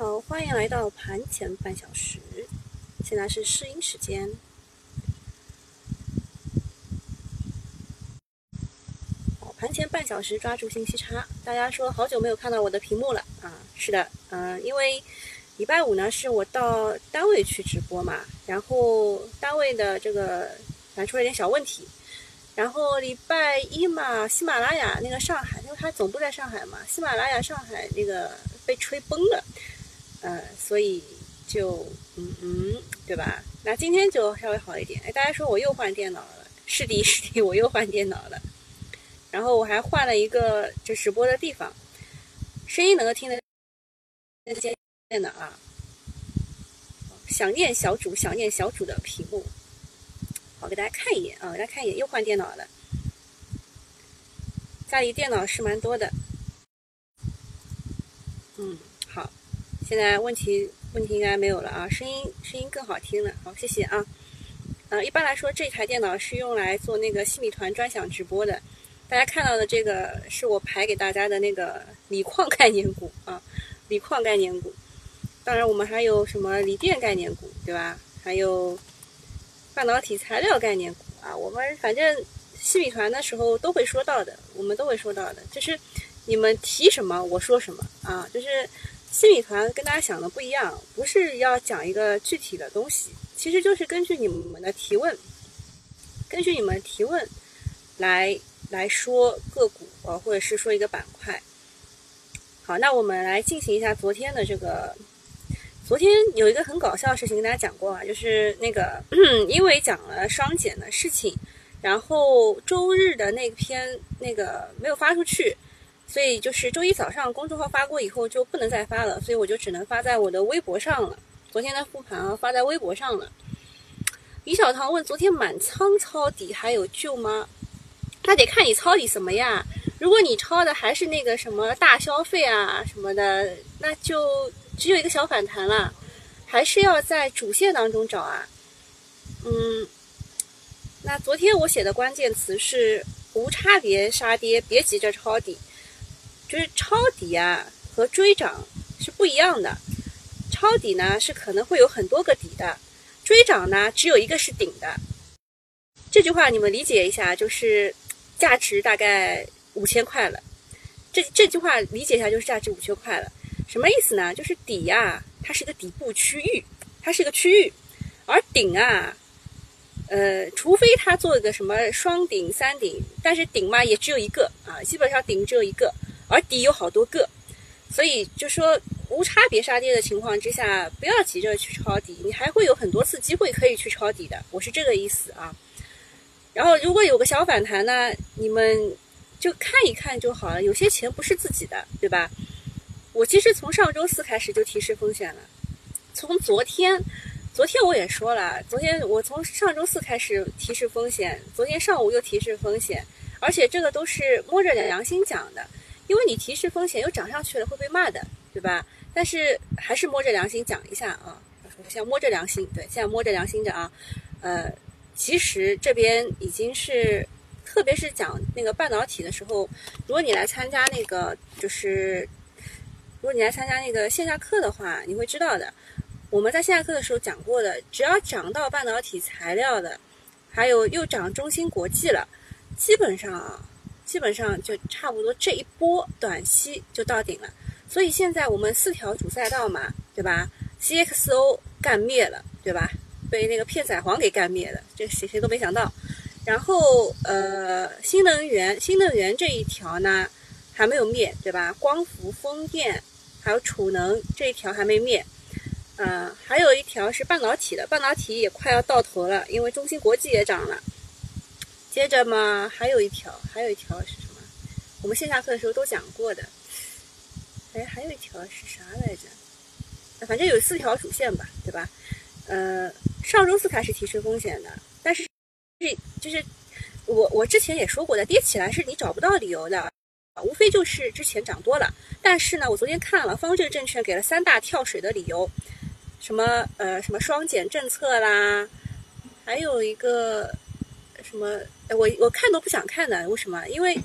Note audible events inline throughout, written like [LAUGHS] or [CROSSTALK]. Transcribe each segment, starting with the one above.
好，欢迎来到盘前半小时，现在是试音时间。盘前半小时抓住信息差，大家说好久没有看到我的屏幕了啊？是的，嗯，因为礼拜五呢是我到单位去直播嘛，然后单位的这个反正出了点小问题，然后礼拜一嘛，喜马拉雅那个上海，因为它总部在上海嘛，喜马拉雅上海那个被吹崩了。呃，所以就嗯嗯，对吧？那今天就稍微好一点。哎，大家说我又换电脑了，是的，是的，我又换电脑了。然后我还换了一个就直播的地方，声音能够听得见的啊。想念小主，想念小主的屏幕。好，给大家看一眼啊，给大家看一眼，又换电脑了。家里电脑是蛮多的。嗯。现在问题问题应该没有了啊，声音声音更好听了。好，谢谢啊。呃，一般来说，这台电脑是用来做那个西米团专享直播的。大家看到的这个是我排给大家的那个锂矿概念股啊，锂矿概念股。当然，我们还有什么锂电概念股，对吧？还有半导体材料概念股啊。我们反正西米团的时候都会说到的，我们都会说到的。就是你们提什么，我说什么啊，就是。新米团跟大家想的不一样，不是要讲一个具体的东西，其实就是根据你们的提问，根据你们提问来来说个股呃，或者是说一个板块。好，那我们来进行一下昨天的这个。昨天有一个很搞笑的事情跟大家讲过啊，就是那个 [COUGHS] 因为讲了双减的事情，然后周日的那篇那个没有发出去。所以就是周一早上公众号发过以后就不能再发了，所以我就只能发在我的微博上了。昨天的复盘啊，发在微博上了。李小唐问：昨天满仓抄底还有救吗？那得看你抄底什么呀？如果你抄的还是那个什么大消费啊什么的，那就只有一个小反弹了，还是要在主线当中找啊。嗯，那昨天我写的关键词是无差别杀跌，别急着抄底。就是抄底啊和追涨是不一样的，抄底呢是可能会有很多个底的，追涨呢只有一个是顶的。这句话你们理解一下，就是价值大概五千块了。这这句话理解一下就是价值五千块了，什么意思呢？就是底呀，它是一个底部区域，它是一个区域，而顶啊，呃，除非它做一个什么双顶、三顶，但是顶嘛也只有一个啊，基本上顶只有一个。而底有好多个，所以就说无差别杀跌的情况之下，不要急着去抄底，你还会有很多次机会可以去抄底的，我是这个意思啊。然后如果有个小反弹呢，你们就看一看就好了。有些钱不是自己的，对吧？我其实从上周四开始就提示风险了，从昨天，昨天我也说了，昨天我从上周四开始提示风险，昨天上午又提示风险，而且这个都是摸着良心讲的。因为你提示风险又涨上去了会被骂的，对吧？但是还是摸着良心讲一下啊，现在摸着良心，对，现在摸着良心的啊。呃，其实这边已经是，特别是讲那个半导体的时候，如果你来参加那个，就是如果你来参加那个线下课的话，你会知道的。我们在线下课的时候讲过的，只要涨到半导体材料的，还有又涨中芯国际了，基本上啊。基本上就差不多这一波短期就到顶了，所以现在我们四条主赛道嘛，对吧？CXO 干灭了，对吧？被那个片仔癀给干灭了，这谁谁都没想到。然后呃，新能源新能源这一条呢还没有灭，对吧？光伏、风电还有储能这一条还没灭，呃，还有一条是半导体的，半导体也快要到头了，因为中芯国际也涨了。接着嘛，还有一条，还有一条是什么？我们线下课的时候都讲过的。哎，还有一条是啥来着？反正有四条主线吧，对吧？呃，上周四开始提示风险的，但是这就是我我之前也说过的，跌起来是你找不到理由的，无非就是之前涨多了。但是呢，我昨天看了方正证券给了三大跳水的理由，什么呃什么双减政策啦，还有一个什么。我我看都不想看的，为什么？因为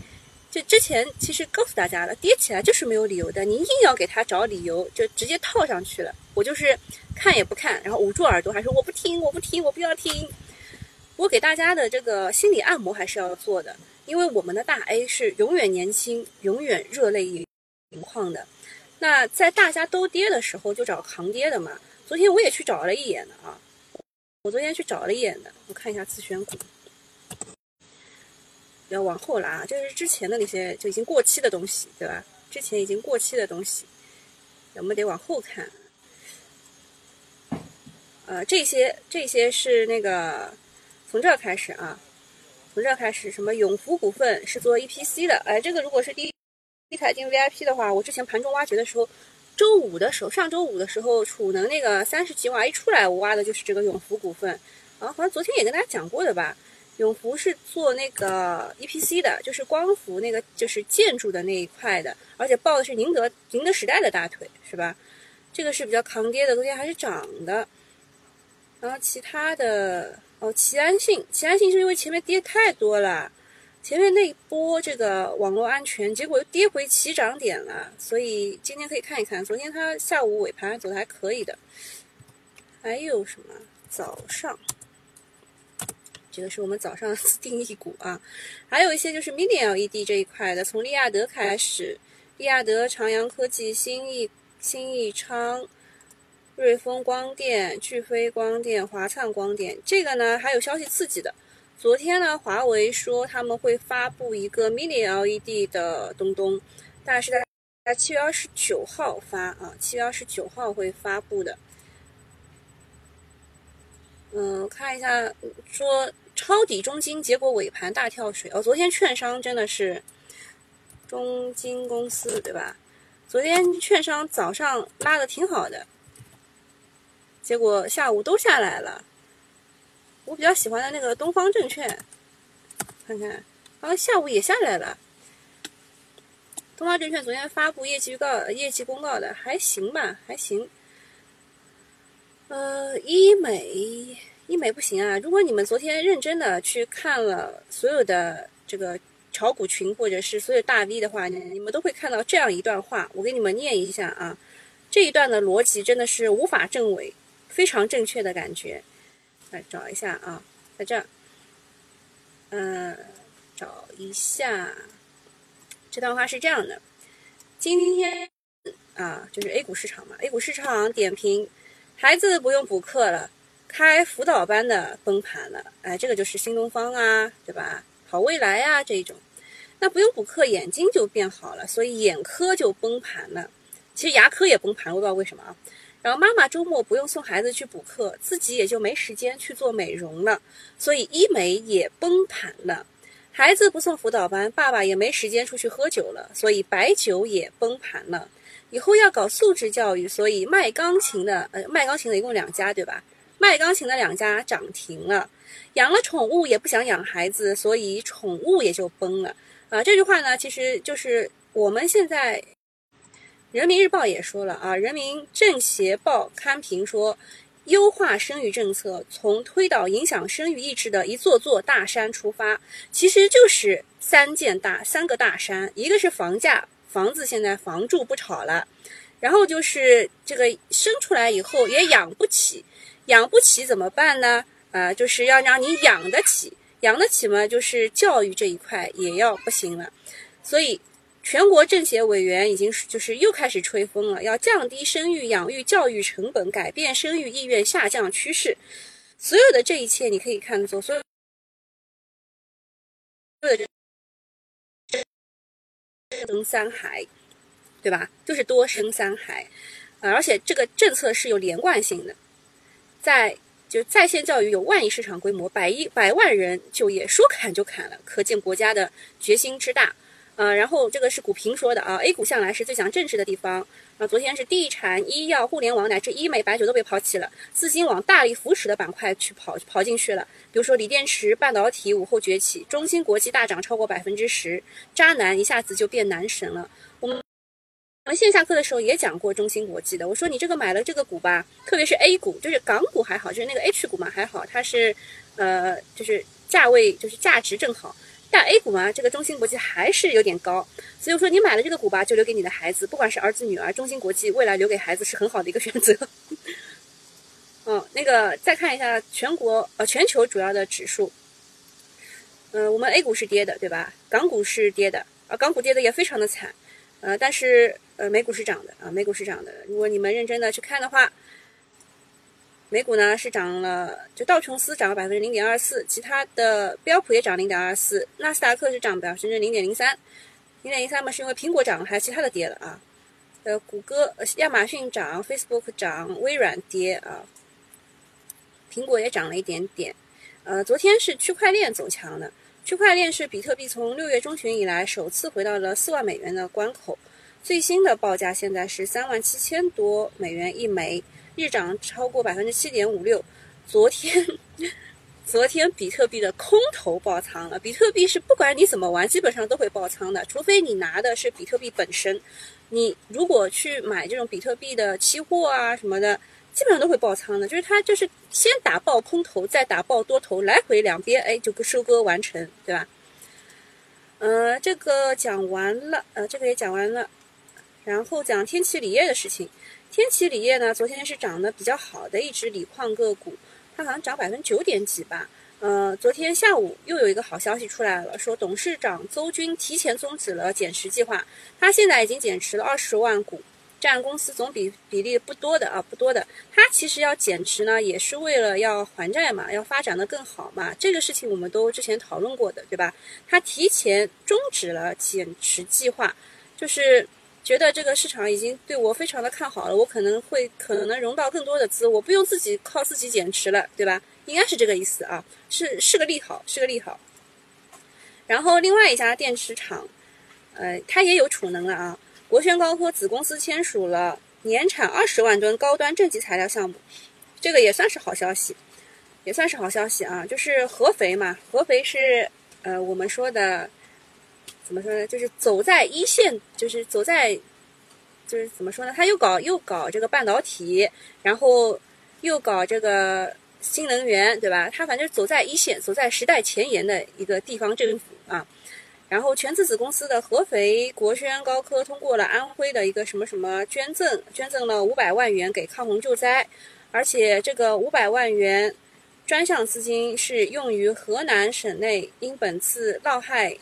就之前其实告诉大家了，跌起来就是没有理由的，你硬要给他找理由，就直接套上去了。我就是看也不看，然后捂住耳朵，还说我不听，我不听，我不要听。我给大家的这个心理按摩还是要做的，因为我们的大 A 是永远年轻，永远热泪盈眶的。那在大家都跌的时候，就找扛跌的嘛。昨天我也去找了一眼的啊，我昨天去找了一眼的，我看一下自选股。要往后拉，这是之前的那些就已经过期的东西，对吧？之前已经过期的东西，我们得往后看。呃，这些这些是那个从这儿开始啊，从这儿开始，什么永福股份是做 EPC 的，哎，这个如果是第一台进 VIP 的话，我之前盘中挖掘的时候，周五的时候，上周五的时候，储能那个三十几瓦一出来，我挖的就是这个永福股份，啊，好像昨天也跟大家讲过的吧。永福是做那个 EPC 的，就是光伏那个，就是建筑的那一块的，而且抱的是宁德宁德时代的大腿，是吧？这个是比较抗跌的，昨天还是涨的。然后其他的哦，齐安信，齐安信是因为前面跌太多了，前面那一波这个网络安全，结果又跌回起涨点了，所以今天可以看一看，昨天它下午尾盘走的还可以的。还有什么？早上。这个是我们早上自定义股啊，还有一些就是 Mini LED 这一块的，从利亚德开始，利亚德、长阳科技、新亿、新亿昌、瑞丰光电、巨飞光电、华灿光电，这个呢还有消息刺激的。昨天呢，华为说他们会发布一个 Mini LED 的东东，大概是在在七月二十九号发啊，七月二十九号会发布的。嗯，看一下说。抄底中金，结果尾盘大跳水。哦，昨天券商真的是中金公司对吧？昨天券商早上拉的挺好的，结果下午都下来了。我比较喜欢的那个东方证券，看看，啊，下午也下来了。东方证券昨天发布业绩预告、业绩公告的还行吧，还行。呃，医美。医美不行啊！如果你们昨天认真的去看了所有的这个炒股群或者是所有大 V 的话，你们都会看到这样一段话，我给你们念一下啊。这一段的逻辑真的是无法证伪，非常正确的感觉。来找一下啊，在这儿，嗯，找一下，这段话是这样的：今天啊，就是 A 股市场嘛，A 股市场点评，孩子不用补课了。开辅导班的崩盘了，哎，这个就是新东方啊，对吧？好未来啊，这一种，那不用补课，眼睛就变好了，所以眼科就崩盘了。其实牙科也崩盘，我不知道为什么啊。然后妈妈周末不用送孩子去补课，自己也就没时间去做美容了，所以医美也崩盘了。孩子不送辅导班，爸爸也没时间出去喝酒了，所以白酒也崩盘了。以后要搞素质教育，所以卖钢琴的，呃，卖钢琴的一共两家，对吧？卖钢琴的两家涨停了，养了宠物也不想养孩子，所以宠物也就崩了。啊，这句话呢，其实就是我们现在人民日报也说了啊，人民政协报刊评说，优化生育政策，从推倒影响生育意志的一座座大山出发，其实就是三件大三个大山，一个是房价，房子现在房住不炒了，然后就是这个生出来以后也养不起。养不起怎么办呢？啊，就是要让你养得起，养得起嘛，就是教育这一块也要不行了。所以，全国政协委员已经就是又开始吹风了，要降低生育养育教育成本，改变生育意愿下降趋势。所有的这一切，你可以看作所有的多生三孩，对吧？就是多生三孩，而且这个政策是有连贯性的。在就在线教育有万亿市场规模，百亿百万人就业，说砍就砍了，可见国家的决心之大。呃，然后这个是股评说的啊，A 股向来是最讲政治的地方。啊，昨天是地产、医药、互联网乃至医美、白酒都被抛弃了，资金往大力扶持的板块去跑跑进去了。比如说锂电池、半导体午后崛起，中芯国际大涨超过百分之十，渣男一下子就变男神了。我们。我们线下课的时候也讲过中芯国际的，我说你这个买了这个股吧，特别是 A 股，就是港股还好，就是那个 H 股嘛还好，它是，呃，就是价位就是价值正好，但 A 股嘛，这个中芯国际还是有点高，所以说你买了这个股吧，就留给你的孩子，不管是儿子女儿，中芯国际未来留给孩子是很好的一个选择。嗯，[LAUGHS] 那个再看一下全国呃全球主要的指数，嗯，我们 A 股是跌的，对吧？港股是跌的，啊，港股跌的也非常的惨，呃，但是呃美股是涨的啊，美股是涨的。如果你们认真的去看的话，美股呢是涨了，就道琼斯涨了百分之零点二四，其他的标普也涨零点二四，纳斯达克是涨百分之零点零三，零点零三嘛是因为苹果涨了，还有其他的跌了啊，呃，谷歌、亚马逊涨，Facebook 涨，微软跌啊。苹果也涨了一点点，呃，昨天是区块链走强的，区块链是比特币从六月中旬以来首次回到了四万美元的关口，最新的报价现在是三万七千多美元一枚，日涨超过百分之七点五六。昨天，昨天比特币的空头爆仓了，比特币是不管你怎么玩，基本上都会爆仓的，除非你拿的是比特币本身，你如果去买这种比特币的期货啊什么的。基本上都会爆仓的，就是它就是先打爆空头，再打爆多头，来回两边，哎，就收割完成，对吧？呃，这个讲完了，呃，这个也讲完了，然后讲天齐锂业的事情。天齐锂业呢，昨天是涨得比较好的一只锂矿个股，它好像涨百分之九点几吧。呃，昨天下午又有一个好消息出来了，说董事长邹军提前终止了减持计划，他现在已经减持了二十万股。占公司总比比例不多的啊，不多的。它其实要减持呢，也是为了要还债嘛，要发展的更好嘛。这个事情我们都之前讨论过的，对吧？它提前终止了减持计划，就是觉得这个市场已经对我非常的看好了，我可能会可能融到更多的资，我不用自己靠自己减持了，对吧？应该是这个意思啊，是是个利好，是个利好。然后另外一家电池厂，呃，它也有储能了啊。国轩高科子公司签署了年产二十万吨高端正极材料项目，这个也算是好消息，也算是好消息啊！就是合肥嘛，合肥是呃我们说的怎么说呢？就是走在一线，就是走在就是怎么说呢？他又搞又搞这个半导体，然后又搞这个新能源，对吧？他反正走在一线，走在时代前沿的一个地方政府啊。然后全资子公司的合肥国轩高科通过了安徽的一个什么什么捐赠，捐赠了五百万元给抗洪救灾，而且这个五百万元专项资金是用于河南省内因本次涝害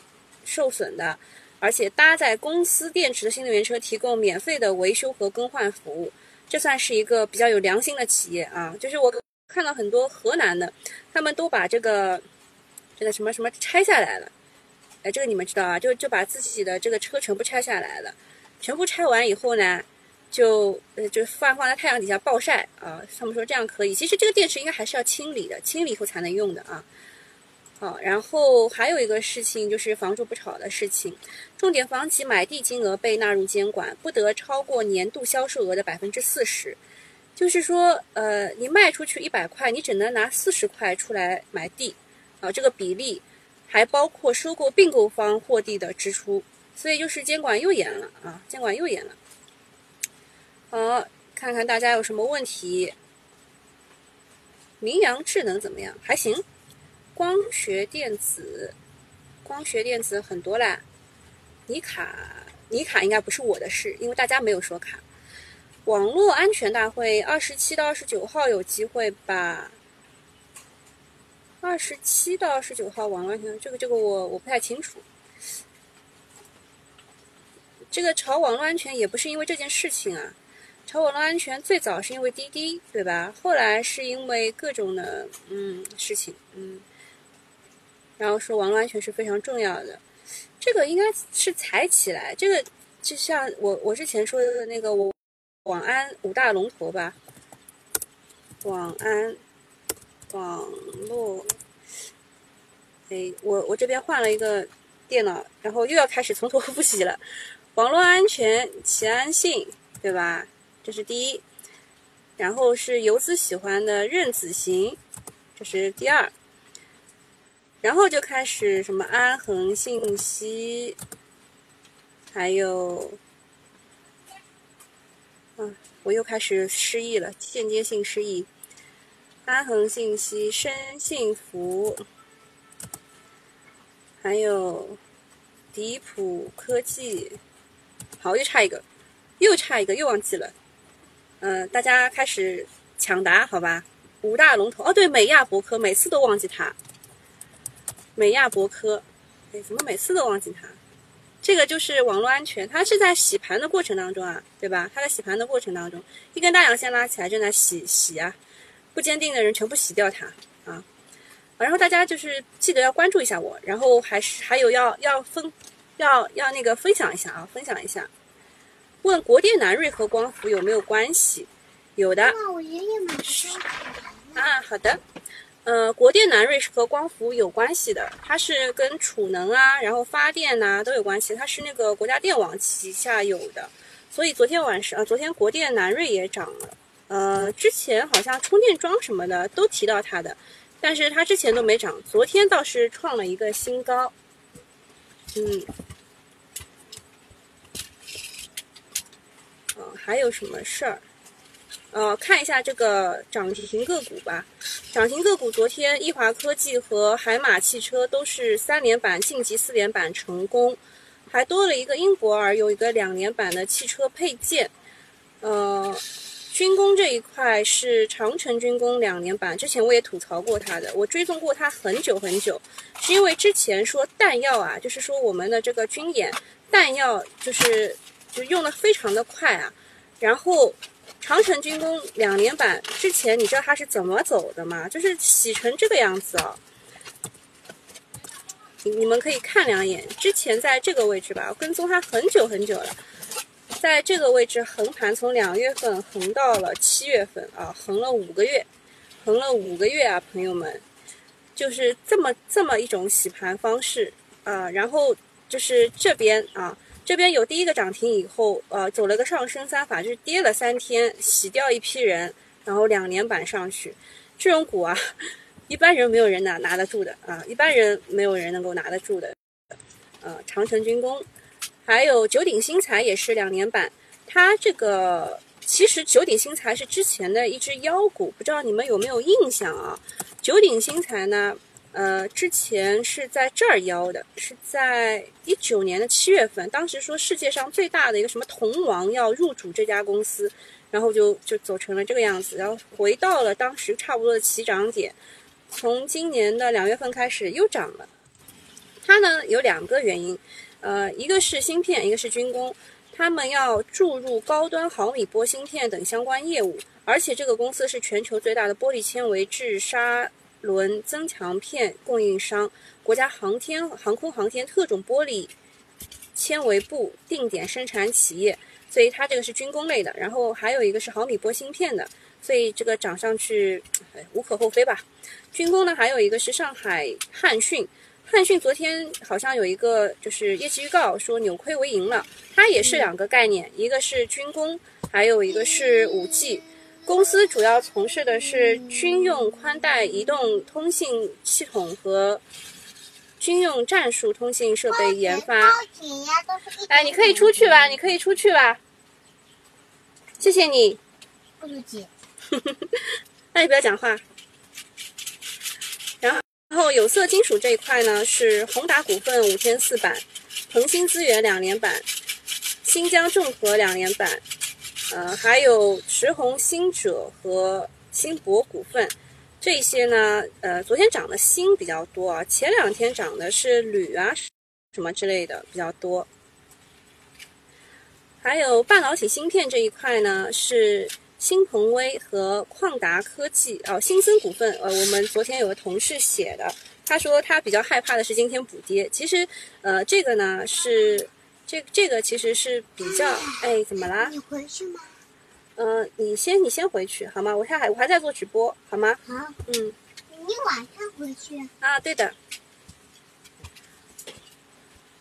受损的，而且搭载公司电池的新能源车提供免费的维修和更换服务，这算是一个比较有良心的企业啊！就是我看到很多河南的，他们都把这个这个什么什么拆下来了。哎，这个你们知道啊？就就把自己的这个车全部拆下来了，全部拆完以后呢，就呃就放放在太阳底下暴晒啊。他们说这样可以。其实这个电池应该还是要清理的，清理以后才能用的啊。好，然后还有一个事情就是房住不炒的事情，重点房企买地金额被纳入监管，不得超过年度销售额的百分之四十。就是说，呃，你卖出去一百块，你只能拿四十块出来买地啊，这个比例。还包括收购并购方获地的支出，所以就是监管又严了啊，监管又严了。好，看看大家有什么问题。明阳智能怎么样？还行。光学电子，光学电子很多啦。尼卡，尼卡应该不是我的事，因为大家没有说卡。网络安全大会二十七到二十九号有机会吧？二十七到二十九号网络安全，这个这个我我不太清楚。这个炒网络安全也不是因为这件事情啊，炒网络安全最早是因为滴滴，对吧？后来是因为各种的嗯事情，嗯，然后说网络安全是非常重要的。这个应该是才起来，这个就像我我之前说的那个我网安五大龙头吧，网安。网络，哎，我我这边换了一个电脑，然后又要开始从头 [LAUGHS] 复习了。网络安全、齐安信，对吧？这是第一。然后是游资喜欢的任子行，这是第二。然后就开始什么安恒信息，还有，嗯，我又开始失忆了，间接性失忆。安恒信息、深幸福，还有迪普科技，好，又差一个，又差一个，又忘记了。嗯，大家开始抢答，好吧？五大龙头，哦，对，美亚博科，每次都忘记它。美亚博科，哎，怎么每次都忘记它？这个就是网络安全，它是在洗盘的过程当中啊，对吧？它在洗盘的过程当中，一根大阳线拉起来，正在洗洗啊，不坚定的人全部洗掉它啊。然后大家就是记得要关注一下我，然后还是还有要要分，要要那个分享一下啊，分享一下。问国电南瑞和光伏有没有关系？有的。我爷爷买的啊，好的。呃，国电南瑞是和光伏有关系的，它是跟储能啊，然后发电呐都有关系，它是那个国家电网旗下有的，所以昨天晚上啊，昨天国电南瑞也涨了，呃，之前好像充电桩什么的都提到它的，但是它之前都没涨，昨天倒是创了一个新高，嗯，呃，还有什么事儿？呃，看一下这个涨停个股吧。涨停个股，昨天易华科技和海马汽车都是三连板晋级四连板成功，还多了一个英博尔，有一个两连板的汽车配件。呃，军工这一块是长城军工两年板，之前我也吐槽过它的，我追踪过它很久很久，是因为之前说弹药啊，就是说我们的这个军演弹药就是就用的非常的快啊，然后。长城军工两年板之前，你知道它是怎么走的吗？就是洗成这个样子啊！你你们可以看两眼，之前在这个位置吧，我跟踪它很久很久了，在这个位置横盘，从两月份横到了七月份啊，横了五个月，横了五个月啊，朋友们，就是这么这么一种洗盘方式啊，然后就是这边啊。这边有第一个涨停以后，呃，走了个上升三法，就是跌了三天，洗掉一批人，然后两连板上去。这种股啊，一般人没有人拿拿得住的啊，一般人没有人能够拿得住的。呃，长城军工，还有九鼎新材也是两年版。它这个其实九鼎新材是之前的一只妖股，不知道你们有没有印象啊？九鼎新材呢？呃，之前是在这儿妖的，是在一九年的七月份，当时说世界上最大的一个什么铜王要入主这家公司，然后就就走成了这个样子，然后回到了当时差不多的起涨点，从今年的两月份开始又涨了。它呢有两个原因，呃，一个是芯片，一个是军工，他们要注入高端毫米波芯片等相关业务，而且这个公司是全球最大的玻璃纤维制砂。轮增强片供应商，国家航天航空航天特种玻璃纤维部定点生产企业，所以它这个是军工类的。然后还有一个是毫米波芯片的，所以这个涨上去无可厚非吧。军工呢，还有一个是上海汉讯，汉讯昨天好像有一个就是业绩预告说扭亏为盈了，它也是两个概念，一个是军工，还有一个是五 G。公司主要从事的是军用宽带移动通信系统和军用战术通信设备研发。哎，你可以出去吧，你可以出去吧。谢谢你。[LAUGHS] 那你不要讲话。然后，有色金属这一块呢，是宏达股份五天四板，恒星资源两连板，新疆众和两连板。呃，还有驰宏新者和新博股份，这些呢，呃，昨天涨的锌比较多啊，前两天涨的是铝啊，什么之类的比较多。还有半导体芯片这一块呢，是新鹏威和旷达科技哦，新森股份。呃，我们昨天有个同事写的，他说他比较害怕的是今天补跌。其实，呃，这个呢是。这这个其实是比较哎，怎么啦？你回去吗？嗯，你先你先回去好吗？我现在还我还在做直播，好吗？好。嗯。你晚上回去。啊，对的。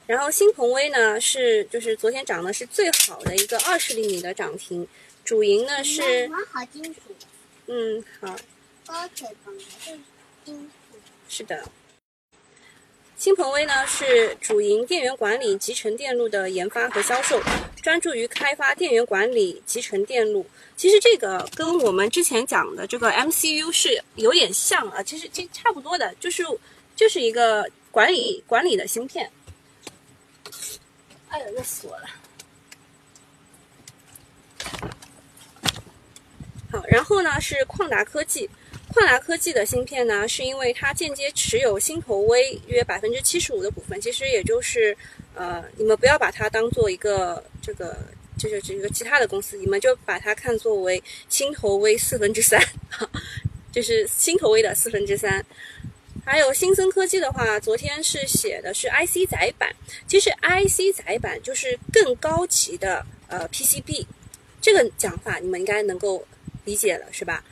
然后新鹏威呢是就是昨天涨的是最好的一个二十厘米的涨停，主营呢是。好金属。嗯，好。高铁旁的是金属。是的。新鹏威呢是主营电源管理集成电路的研发和销售，专注于开发电源管理集成电路。其实这个跟我们之前讲的这个 MCU 是有点像啊，其实这差不多的，就是就是一个管理管理的芯片。哎呦，热死我了！好，然后呢是旷达科技，旷达科技的芯片呢，是因为它间接持有新投微约百分之七十五的股份，其实也就是呃，你们不要把它当做一个这个就是这个其他的公司，你们就把它看作为新投微四分之三，[LAUGHS] 就是新投微的四分之三。还有新增科技的话，昨天是写的是 IC 载板，其实 IC 载板就是更高级的呃 PCB，这个讲法你们应该能够。理解了是吧？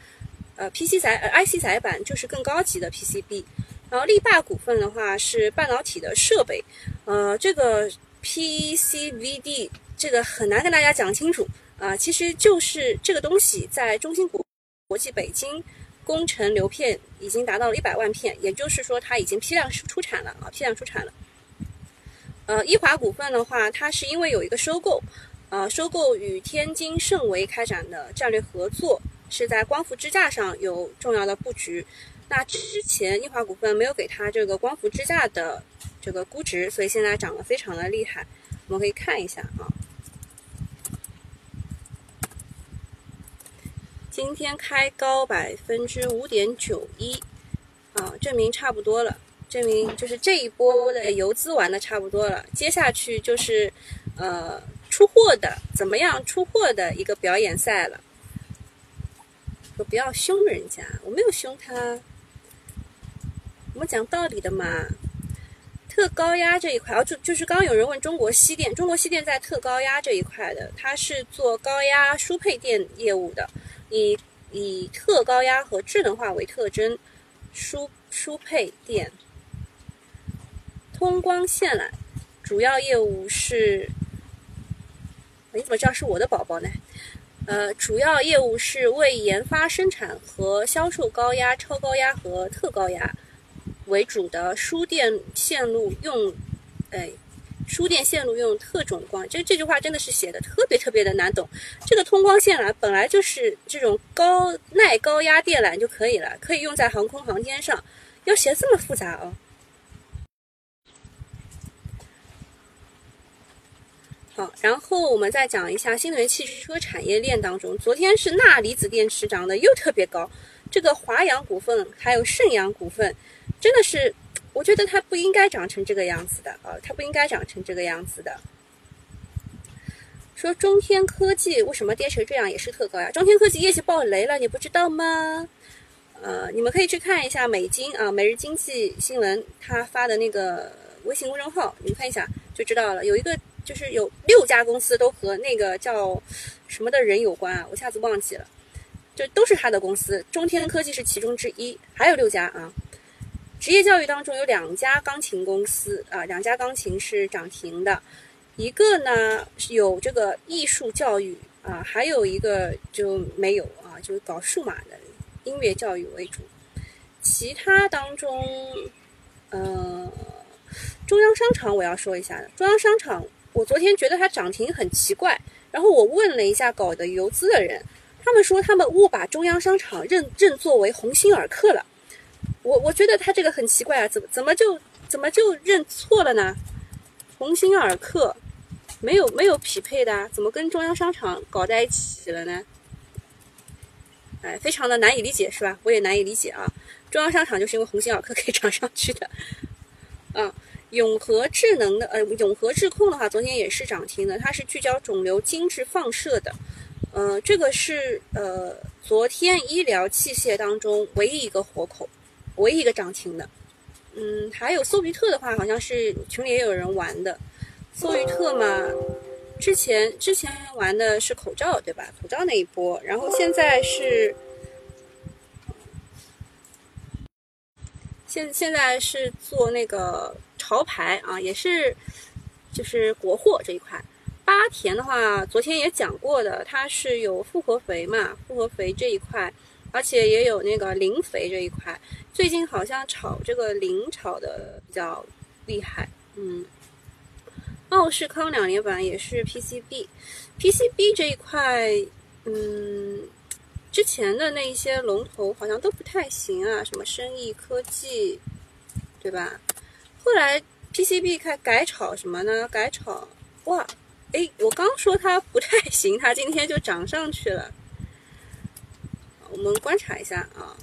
呃，PC 载呃 IC 载板就是更高级的 PCB，然后力霸股份的话是半导体的设备，呃，这个 PCVD 这个很难跟大家讲清楚啊，其实就是这个东西在中芯国国际北京工程流片已经达到了一百万片，也就是说它已经批量出产了啊，批量出产了。呃，易华股份的话，它是因为有一个收购。呃，收购与天津盛维开展的战略合作，是在光伏支架上有重要的布局。那之前易华股份没有给它这个光伏支架的这个估值，所以现在涨得非常的厉害。我们可以看一下啊，今天开高百分之五点九一，啊，证明差不多了，证明就是这一波的游资玩的差不多了。接下去就是呃。出货的怎么样？出货的一个表演赛了。说不要凶人家，我没有凶他。我们讲道理的嘛。特高压这一块，哦，就就是刚刚有人问中国西电，中国西电在特高压这一块的，它是做高压输配电业务的，以以特高压和智能化为特征，输输配电，通光线缆，主要业务是。你怎么知道是我的宝宝呢？呃，主要业务是为研发、生产和销售高压、超高压和特高压为主的输电线路用，哎，输电线路用特种光。这这句话真的是写的特别特别的难懂。这个通光线缆本来就是这种高耐高压电缆就可以了，可以用在航空航天上，要写这么复杂哦。好，然后我们再讲一下新能源汽车产业链当中，昨天是钠离子电池涨的又特别高，这个华阳股份还有盛阳股份，真的是，我觉得它不应该涨成这个样子的啊，它不应该涨成这个样子的。说中天科技为什么跌成这样，也是特高呀？中天科技业绩爆雷了，你不知道吗？呃，你们可以去看一下美金啊，每日经济新闻他发的那个微信公众号，你们看一下就知道了，有一个。就是有六家公司都和那个叫什么的人有关啊，我一下子忘记了，就都是他的公司。中天科技是其中之一，还有六家啊。职业教育当中有两家钢琴公司啊，两家钢琴是涨停的，一个呢有这个艺术教育啊，还有一个就没有啊，就是搞数码的音乐教育为主。其他当中，呃，中央商场我要说一下的，中央商场。我昨天觉得它涨停很奇怪，然后我问了一下搞的游资的人，他们说他们误把中央商场认认作为鸿星尔克了。我我觉得他这个很奇怪啊，怎么怎么就怎么就认错了呢？鸿星尔克没有没有匹配的，怎么跟中央商场搞在一起了呢？哎，非常的难以理解是吧？我也难以理解啊。中央商场就是因为鸿星尔克可以涨上去的，嗯。永和智能的，呃，永和智控的话，昨天也是涨停的。它是聚焦肿瘤精致放射的，呃，这个是呃昨天医疗器械当中唯一一个活口，唯一一个涨停的。嗯，还有搜于特的话，好像是群里也有人玩的。搜于特嘛，之前之前玩的是口罩，对吧？口罩那一波，然后现在是。现现在是做那个潮牌啊，也是就是国货这一块。八田的话，昨天也讲过的，它是有复合肥嘛，复合肥这一块，而且也有那个磷肥这一块。最近好像炒这个磷炒的比较厉害，嗯。奥士康两年板也是 PCB，PCB 这一块，嗯。之前的那一些龙头好像都不太行啊，什么生意科技，对吧？后来 PCB 开改炒什么呢？改炒哇，哎，我刚说它不太行，它今天就涨上去了。我们观察一下啊，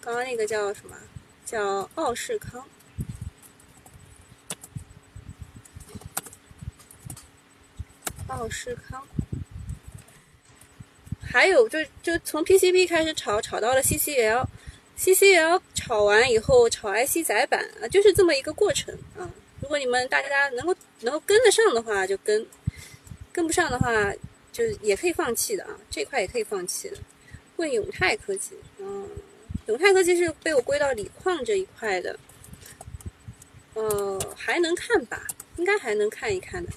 刚刚那个叫什么？叫奥士康。奥士康。还有就就从 PCB 开始炒，炒到了 CCL CCL 炒完以后炒 IC 载板啊，就是这么一个过程啊。如果你们大家能够能够跟得上的话，就跟；跟不上的话，就也可以放弃的啊。这块也可以放弃的。问永泰科技，嗯，永泰科技是被我归到锂矿这一块的，呃，还能看吧？应该还能看一看的。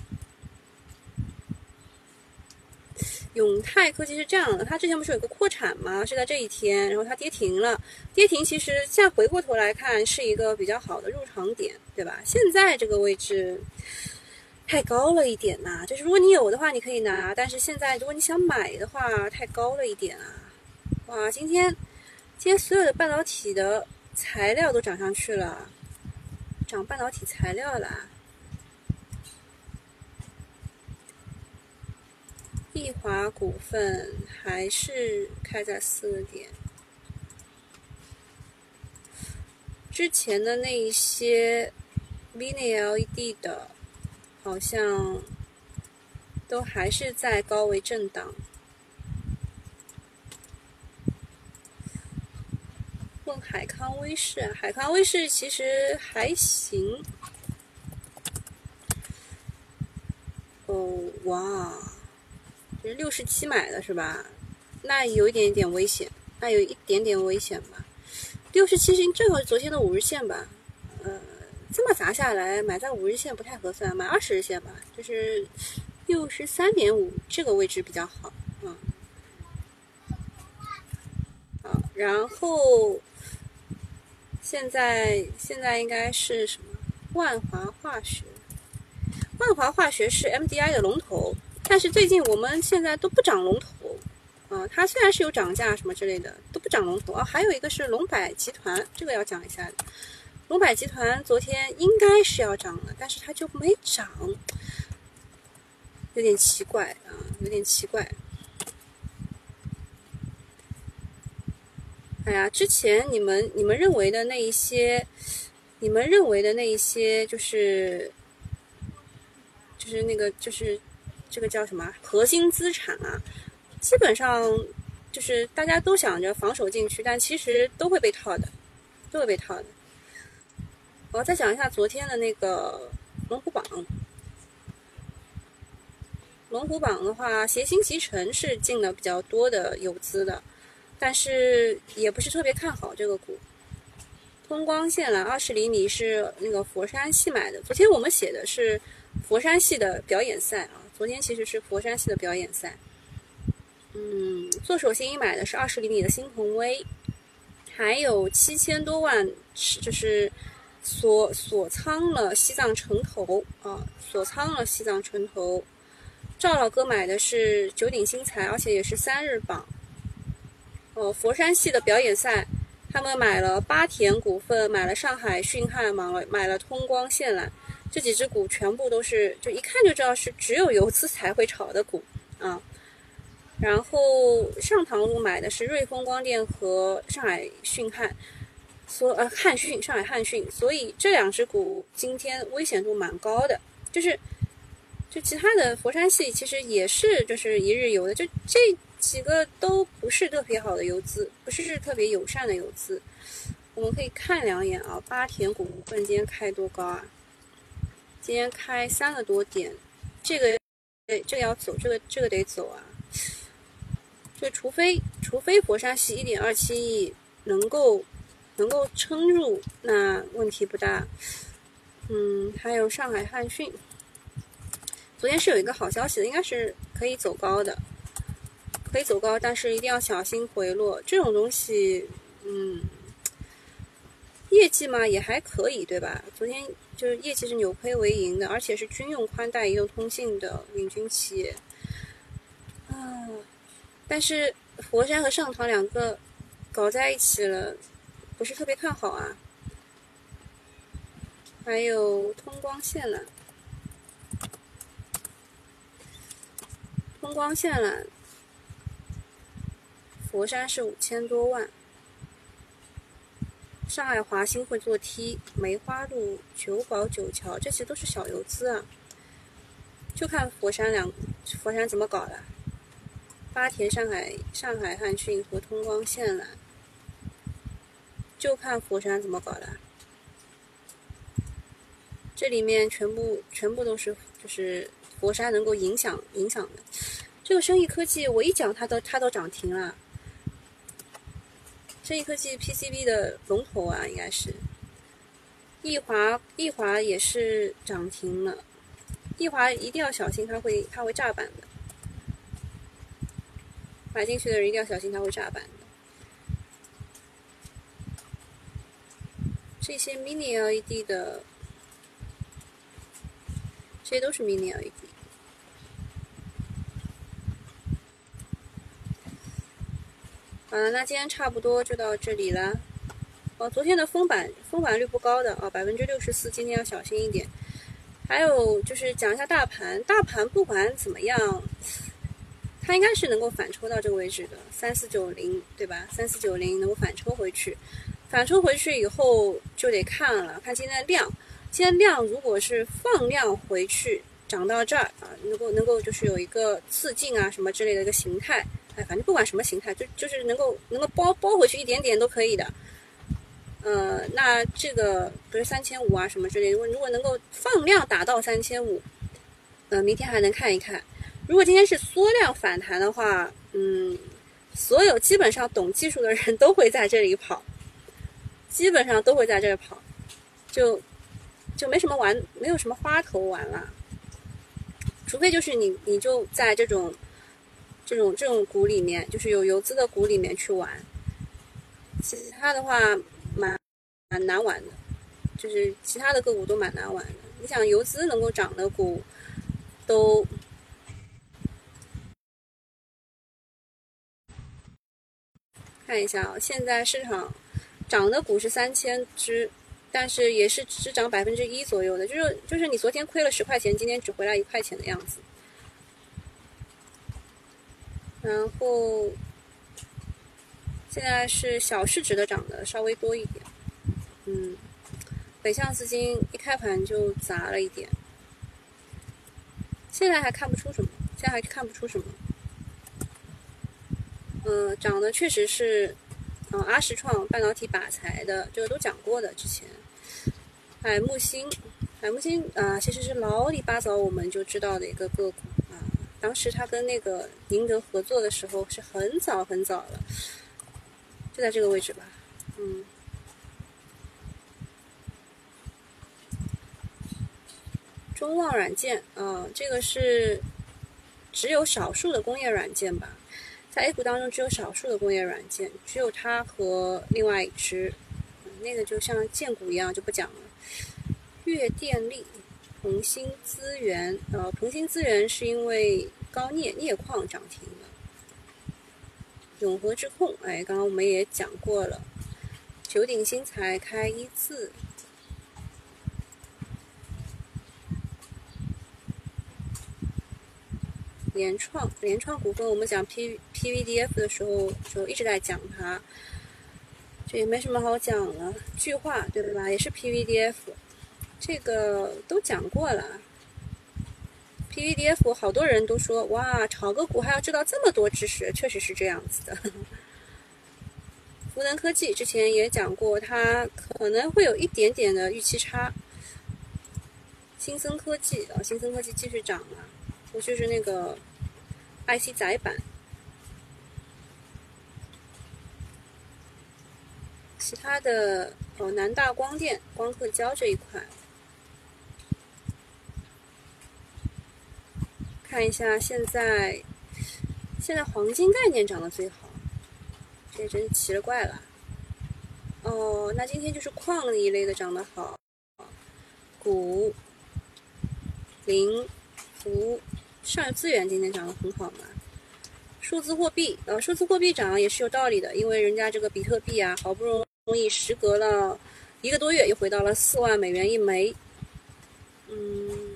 永泰科技是这样的，它之前不是有个扩产吗？是在这一天，然后它跌停了。跌停其实现在回过头来看是一个比较好的入场点，对吧？现在这个位置太高了一点呐，就是如果你有的话你可以拿，但是现在如果你想买的话太高了一点啊。哇，今天今天所有的半导体的材料都涨上去了，涨半导体材料了。易华股份还是开在四个点，之前的那一些 Mini LED 的，好像都还是在高位震荡。问海康威视，海康威视其实还行。哦，哇！六十七买的是吧？那有一点点危险，那有一点点危险吧。六十七是正好昨天的五日线吧？呃，这么砸下来，买在五日线不太合算，买二十日线吧。就是六十三点五这个位置比较好，嗯。好，然后现在现在应该是什么？万华化学，万华化学是 MDI 的龙头。但是最近我们现在都不涨龙头，啊，它虽然是有涨价什么之类的，都不涨龙头啊。还有一个是龙柏集团，这个要讲一下。龙柏集团昨天应该是要涨的，但是它就没涨，有点奇怪啊，有点奇怪。哎呀，之前你们你们认为的那一些，你们认为的那一些，就是就是那个就是。这个叫什么核心资产啊？基本上就是大家都想着防守进去，但其实都会被套的，都会被套的。我再讲一下昨天的那个龙虎榜。龙虎榜的话，协鑫集成是进了比较多的游资的，但是也不是特别看好这个股。通光线缆二十厘米是那个佛山系买的，昨天我们写的是佛山系的表演赛啊。昨天其实是佛山系的表演赛，嗯，做手心买的是二十厘米的新鹏威，还有七千多万是就是锁锁仓了西藏城投啊，锁仓了西藏城投。赵老哥买的是九鼎新材，而且也是三日榜。哦，佛山系的表演赛，他们买了八田股份，买了上海迅汉，买了买了通光线缆。这几只股全部都是，就一看就知道是只有游资才会炒的股啊。然后上塘路买的是瑞丰光电和上海讯汉，所呃汉讯上海汉讯，所以这两只股今天危险度蛮高的。就是就其他的佛山系其实也是就是一日游的，就这几个都不是特别好的游资，不是特别友善的游资。我们可以看两眼啊，八田股份今天开多高啊？今天开三个多点，这个，哎，这个要走，这个这个得走啊。就除非除非佛山系一点二七亿能够能够撑住，那问题不大。嗯，还有上海汉讯，昨天是有一个好消息的，应该是可以走高的，可以走高，但是一定要小心回落。这种东西，嗯，业绩嘛也还可以，对吧？昨天。就是业绩是扭亏为盈的，而且是军用宽带、移动通信的领军企业啊。但是佛山和上塘两个搞在一起了，不是特别看好啊。还有通光线缆，通光线缆，佛山是五千多万。上海华兴会做梯，梅花路、九堡九桥，这些都是小游资啊。就看佛山两佛山怎么搞的。八田上海上海汉讯和通光线缆，就看佛山怎么搞的。这里面全部全部都是就是佛山能够影响影响的。这个生意科技，我一讲它都它都涨停了。这一科技 PCB 的龙头啊，应该是易华，易华也是涨停了。易华一定要小心，它会它会炸板的。买进去的人一定要小心，它会炸板的。这些 Mini LED 的，这些都是 Mini LED。好了，那今天差不多就到这里了。哦，昨天的封板封板率不高的啊，百分之六十四，今天要小心一点。还有就是讲一下大盘，大盘不管怎么样，它应该是能够反抽到这个位置的，三四九零，对吧？三四九零能够反抽回去，反抽回去以后就得看了，看今天的量。今天量如果是放量回去，涨到这儿啊，能够能够就是有一个次进啊什么之类的一个形态。反正不管什么形态，就就是能够能够包包回去一点点都可以的。呃，那这个不是三千五啊什么之类的，如果能够放量达到三千五，呃，明天还能看一看。如果今天是缩量反弹的话，嗯，所有基本上懂技术的人都会在这里跑，基本上都会在这儿跑，就就没什么玩，没有什么花头玩了。除非就是你你就在这种。这种这种股里面，就是有游资的股里面去玩，其他的话蛮蛮难玩的，就是其他的个股都蛮难玩的。你想游资能够涨的股，都看一下啊，现在市场涨的股是三千只，但是也是只涨百分之一左右的，就是就是你昨天亏了十块钱，今天只回来一块钱的样子。然后现在是小市值的涨的稍微多一点，嗯，北向资金一开盘就砸了一点，现在还看不出什么，现在还看不出什么，嗯，涨的确实是，嗯，阿石创半导体靶材的这个都讲过的之前，海木星，海木星啊，其实是老里八早我们就知道的一个个股。当时他跟那个宁德合作的时候是很早很早了，就在这个位置吧，嗯。中旺软件，啊，这个是只有少数的工业软件吧，在 A 股当中只有少数的工业软件，只有它和另外一只，那个就像建股一样就不讲了。粤电力。鹏鑫资源，呃，鹏鑫资源是因为高镍镍矿涨停了。永和智控，哎，刚刚我们也讲过了。九鼎新材开一字。联创，联创股份，我们讲 P PVDF 的时候就一直在讲它，这也没什么好讲了。巨化，对吧？也是 PVDF。这个都讲过了，PVDF 好多人都说哇，炒个股还要知道这么多知识，确实是这样子的。福能科技之前也讲过，它可能会有一点点的预期差。新森科技啊，新森科技继续涨了，我就是那个 IC 载板。其他的哦，南大光电、光刻胶这一块。看一下现在，现在黄金概念涨得最好，这真是奇了怪了。哦，那今天就是矿一类的涨得好，钴、磷、钴、上游资源今天涨得很好嘛。数字货币，呃，数字货币涨也是有道理的，因为人家这个比特币啊，好不容易时隔了一个多月又回到了四万美元一枚。嗯，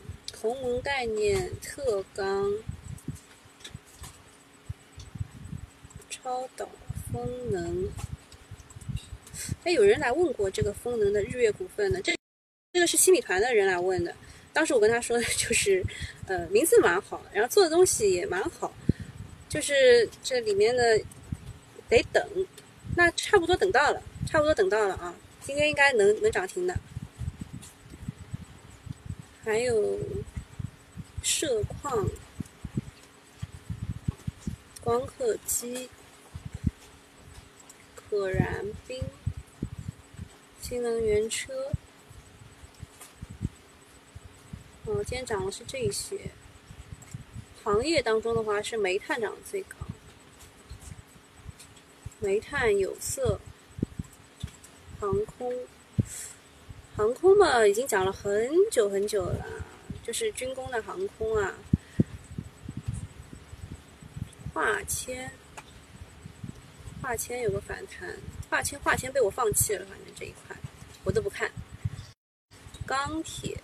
鸿蒙概念、特钢、超导、风能。哎，有人来问过这个风能的日月股份的，这这个是新米团的人来问的。当时我跟他说的就是，呃，名字蛮好，然后做的东西也蛮好，就是这里面的得等，那差不多等到了，差不多等到了啊，今天应该能能涨停的。还有涉矿、光刻机、可燃冰、新能源车。哦，今天涨的是这些。行业当中的话，是煤炭涨得最高，煤炭、有色、航空。航空嘛，已经讲了很久很久了，就是军工的航空啊。化纤，化纤有个反弹，化纤化纤被我放弃了，反正这一块我都不看。钢铁，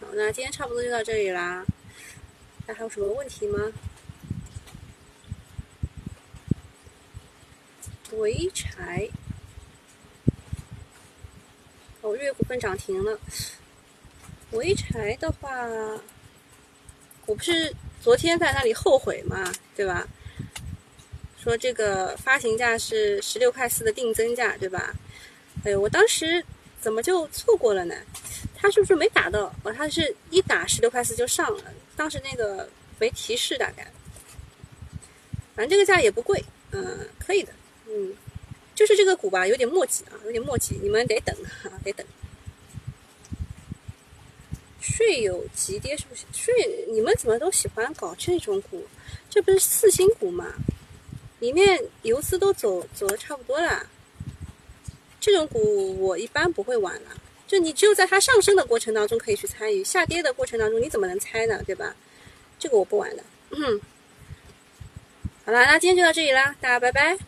好，那今天差不多就到这里啦。那还有什么问题吗？潍柴，哦，日月股份涨停了。潍柴的话，我不是昨天在那里后悔嘛，对吧？说这个发行价是十六块四的定增价，对吧？哎呦，我当时怎么就错过了呢？他是不是没打到？哦，他是一打十六块四就上了，当时那个没提示，大概。反正这个价也不贵，嗯，可以的。嗯，就是这个股吧，有点墨迹啊，有点墨迹，你们得等啊，得等。税有急跌是不是？税你们怎么都喜欢搞这种股？这不是四星股吗？里面游资都走走的差不多了。这种股我一般不会玩了，就你只有在它上升的过程当中可以去参与，下跌的过程当中你怎么能猜呢？对吧？这个我不玩的。嗯，好了，那今天就到这里啦，大家拜拜。